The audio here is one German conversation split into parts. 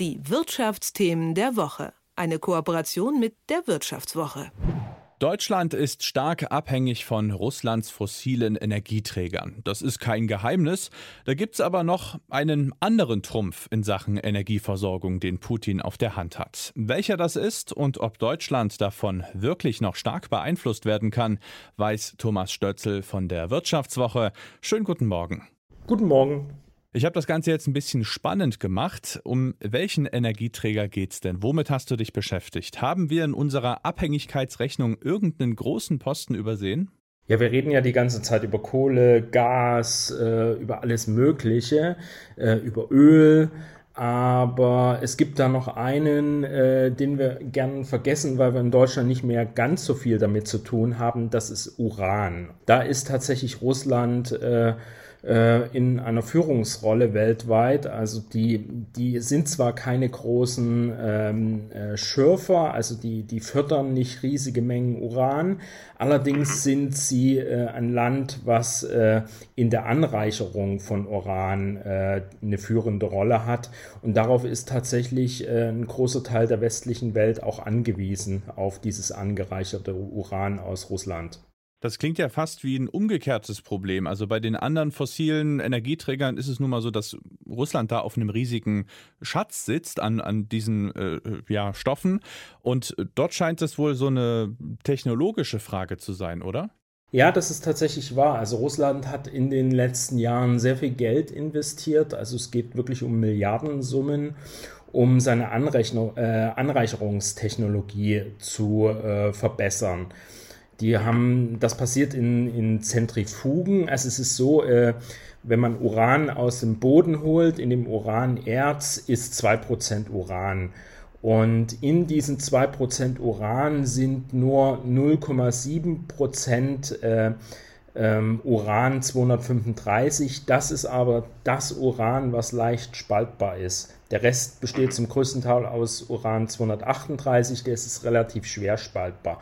Die Wirtschaftsthemen der Woche. Eine Kooperation mit der Wirtschaftswoche. Deutschland ist stark abhängig von Russlands fossilen Energieträgern. Das ist kein Geheimnis. Da gibt es aber noch einen anderen Trumpf in Sachen Energieversorgung, den Putin auf der Hand hat. Welcher das ist und ob Deutschland davon wirklich noch stark beeinflusst werden kann, weiß Thomas Stötzel von der Wirtschaftswoche. Schönen guten Morgen. Guten Morgen. Ich habe das Ganze jetzt ein bisschen spannend gemacht. Um welchen Energieträger geht es denn? Womit hast du dich beschäftigt? Haben wir in unserer Abhängigkeitsrechnung irgendeinen großen Posten übersehen? Ja, wir reden ja die ganze Zeit über Kohle, Gas, äh, über alles Mögliche, äh, über Öl. Aber es gibt da noch einen, äh, den wir gern vergessen, weil wir in Deutschland nicht mehr ganz so viel damit zu tun haben. Das ist Uran. Da ist tatsächlich Russland äh, in einer Führungsrolle weltweit. Also die, die sind zwar keine großen ähm, äh, Schürfer, also die, die fördern nicht riesige Mengen Uran, allerdings sind sie äh, ein Land, was äh, in der Anreicherung von Uran äh, eine führende Rolle hat. Und darauf ist tatsächlich äh, ein großer Teil der westlichen Welt auch angewiesen, auf dieses angereicherte Uran aus Russland. Das klingt ja fast wie ein umgekehrtes Problem. Also bei den anderen fossilen Energieträgern ist es nun mal so, dass Russland da auf einem riesigen Schatz sitzt an, an diesen äh, ja, Stoffen. Und dort scheint es wohl so eine technologische Frage zu sein, oder? Ja, das ist tatsächlich wahr. Also Russland hat in den letzten Jahren sehr viel Geld investiert. Also es geht wirklich um Milliardensummen, um seine Anrechnung, äh, Anreicherungstechnologie zu äh, verbessern. Die haben, das passiert in, in Zentrifugen. Also es ist so, äh, wenn man Uran aus dem Boden holt, in dem Uranerz ist 2% Uran. Und in diesen 2% Uran sind nur 0,7% äh, ähm, Uran 235. Das ist aber das Uran, was leicht spaltbar ist. Der Rest besteht zum größten Teil aus Uran 238, der ist relativ schwer spaltbar.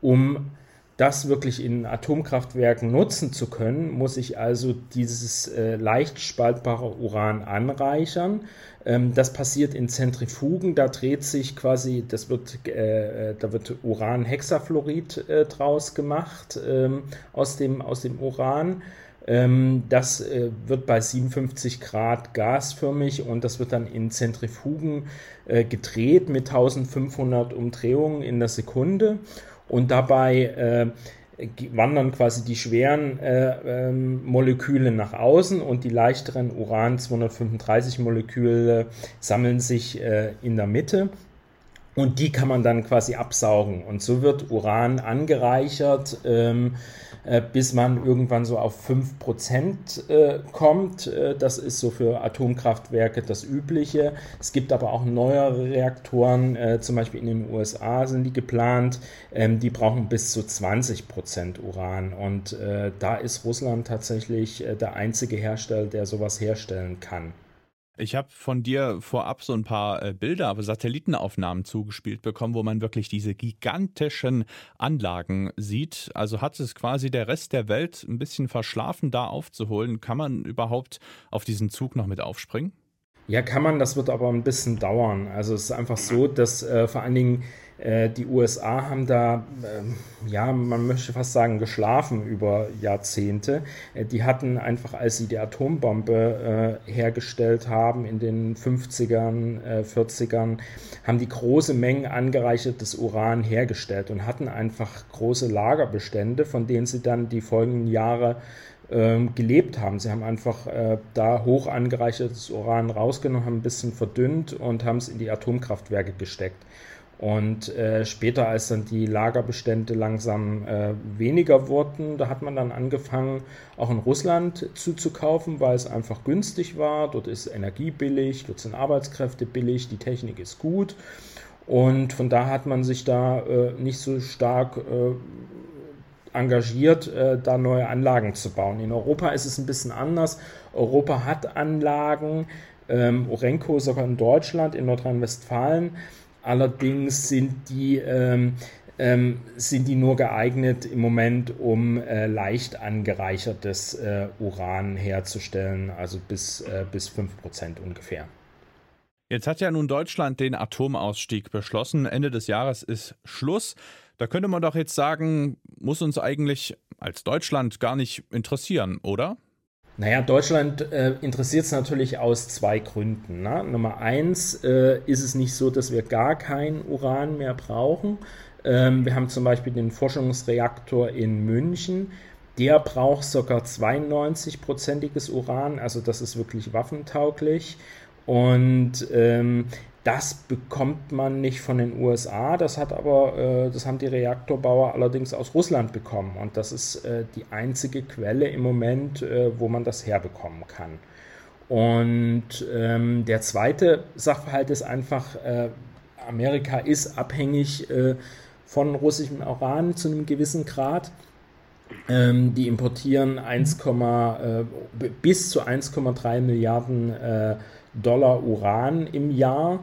Um das wirklich in Atomkraftwerken nutzen zu können, muss ich also dieses äh, leicht spaltbare Uran anreichern. Ähm, das passiert in Zentrifugen, da dreht sich quasi, das wird, äh, da wird Uranhexafluorid äh, draus gemacht ähm, aus, dem, aus dem Uran. Ähm, das äh, wird bei 57 Grad gasförmig und das wird dann in Zentrifugen äh, gedreht mit 1500 Umdrehungen in der Sekunde und dabei äh, wandern quasi die schweren äh, ähm, Moleküle nach außen und die leichteren Uran-235-Moleküle sammeln sich äh, in der Mitte. Und die kann man dann quasi absaugen. Und so wird Uran angereichert. Ähm, äh, bis man irgendwann so auf 5% äh, kommt. Äh, das ist so für Atomkraftwerke das Übliche. Es gibt aber auch neuere Reaktoren, äh, zum Beispiel in den USA sind die geplant, ähm, die brauchen bis zu 20% Uran. Und äh, da ist Russland tatsächlich äh, der einzige Hersteller, der sowas herstellen kann. Ich habe von dir vorab so ein paar äh, Bilder, aber Satellitenaufnahmen zugespielt bekommen, wo man wirklich diese gigantischen Anlagen sieht. Also hat es quasi der Rest der Welt ein bisschen verschlafen, da aufzuholen. Kann man überhaupt auf diesen Zug noch mit aufspringen? Ja, kann man, das wird aber ein bisschen dauern. Also es ist einfach so, dass äh, vor allen Dingen die USA haben da, äh, ja, man möchte fast sagen, geschlafen über Jahrzehnte. Äh, die hatten einfach, als sie die Atombombe äh, hergestellt haben in den 50ern, 40ern, haben die große Mengen angereichertes Uran hergestellt und hatten einfach große Lagerbestände, von denen sie dann die folgenden Jahre ähm, gelebt haben. Sie haben einfach äh, da hoch angereichertes Uran rausgenommen, haben ein bisschen verdünnt und haben es in die Atomkraftwerke gesteckt. Und äh, später, als dann die Lagerbestände langsam äh, weniger wurden, da hat man dann angefangen, auch in Russland zuzukaufen, weil es einfach günstig war. Dort ist Energie billig, dort sind Arbeitskräfte billig, die Technik ist gut. Und von da hat man sich da äh, nicht so stark äh, engagiert, äh, da neue Anlagen zu bauen. In Europa ist es ein bisschen anders. Europa hat Anlagen, ähm, Orenco sogar in Deutschland, in Nordrhein-Westfalen Allerdings sind die, ähm, ähm, sind die nur geeignet im Moment, um äh, leicht angereichertes äh, Uran herzustellen, also bis, äh, bis 5% ungefähr. Jetzt hat ja nun Deutschland den Atomausstieg beschlossen. Ende des Jahres ist Schluss. Da könnte man doch jetzt sagen, muss uns eigentlich als Deutschland gar nicht interessieren, oder? Naja, Deutschland äh, interessiert es natürlich aus zwei Gründen. Ne? Nummer eins äh, ist es nicht so, dass wir gar kein Uran mehr brauchen. Ähm, wir haben zum Beispiel den Forschungsreaktor in München. Der braucht sogar 92-prozentiges Uran, also das ist wirklich waffentauglich. Und ähm, das bekommt man nicht von den USA, das hat aber, äh, das haben die Reaktorbauer allerdings aus Russland bekommen. Und das ist äh, die einzige Quelle im Moment, äh, wo man das herbekommen kann. Und ähm, der zweite Sachverhalt ist einfach, Amerika ist abhängig von russischem Uran zu einem gewissen Grad. Ähm, die importieren 1, äh, bis zu 1,3 Milliarden äh, Dollar Uran im Jahr.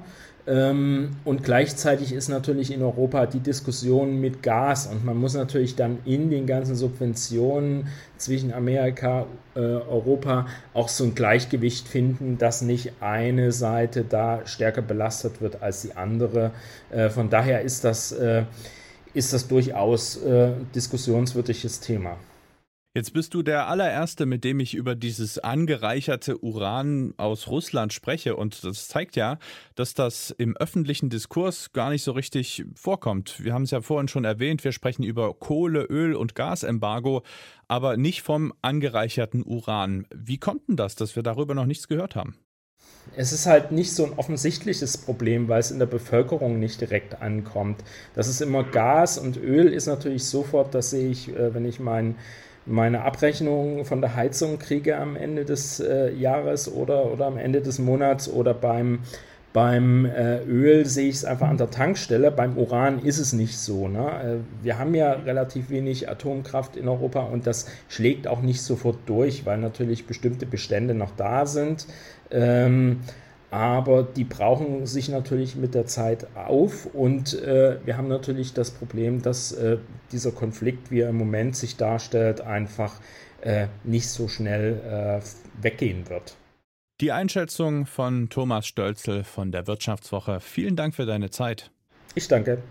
Ähm, und gleichzeitig ist natürlich in Europa die Diskussion mit Gas und man muss natürlich dann in den ganzen Subventionen zwischen Amerika, äh, Europa auch so ein Gleichgewicht finden, dass nicht eine Seite da stärker belastet wird als die andere. Äh, von daher ist das, äh, ist das durchaus äh, diskussionswürdiges Thema. Jetzt bist du der allererste, mit dem ich über dieses angereicherte Uran aus Russland spreche. Und das zeigt ja, dass das im öffentlichen Diskurs gar nicht so richtig vorkommt. Wir haben es ja vorhin schon erwähnt, wir sprechen über Kohle, Öl und Gasembargo, aber nicht vom angereicherten Uran. Wie konnten das, dass wir darüber noch nichts gehört haben? Es ist halt nicht so ein offensichtliches Problem, weil es in der Bevölkerung nicht direkt ankommt. Das ist immer Gas und Öl ist natürlich sofort, das sehe ich, äh, wenn ich meinen meine Abrechnung von der Heizung kriege am Ende des äh, Jahres oder, oder am Ende des Monats oder beim, beim äh, Öl sehe ich es einfach an der Tankstelle. Beim Uran ist es nicht so. Ne? Äh, wir haben ja relativ wenig Atomkraft in Europa und das schlägt auch nicht sofort durch, weil natürlich bestimmte Bestände noch da sind. Ähm, aber die brauchen sich natürlich mit der Zeit auf und äh, wir haben natürlich das Problem, dass äh, dieser Konflikt, wie er im Moment sich darstellt, einfach äh, nicht so schnell äh, weggehen wird. Die Einschätzung von Thomas Stölzel von der Wirtschaftswoche. Vielen Dank für deine Zeit. Ich danke.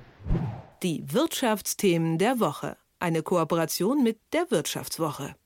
Die Wirtschaftsthemen der Woche. Eine Kooperation mit der Wirtschaftswoche.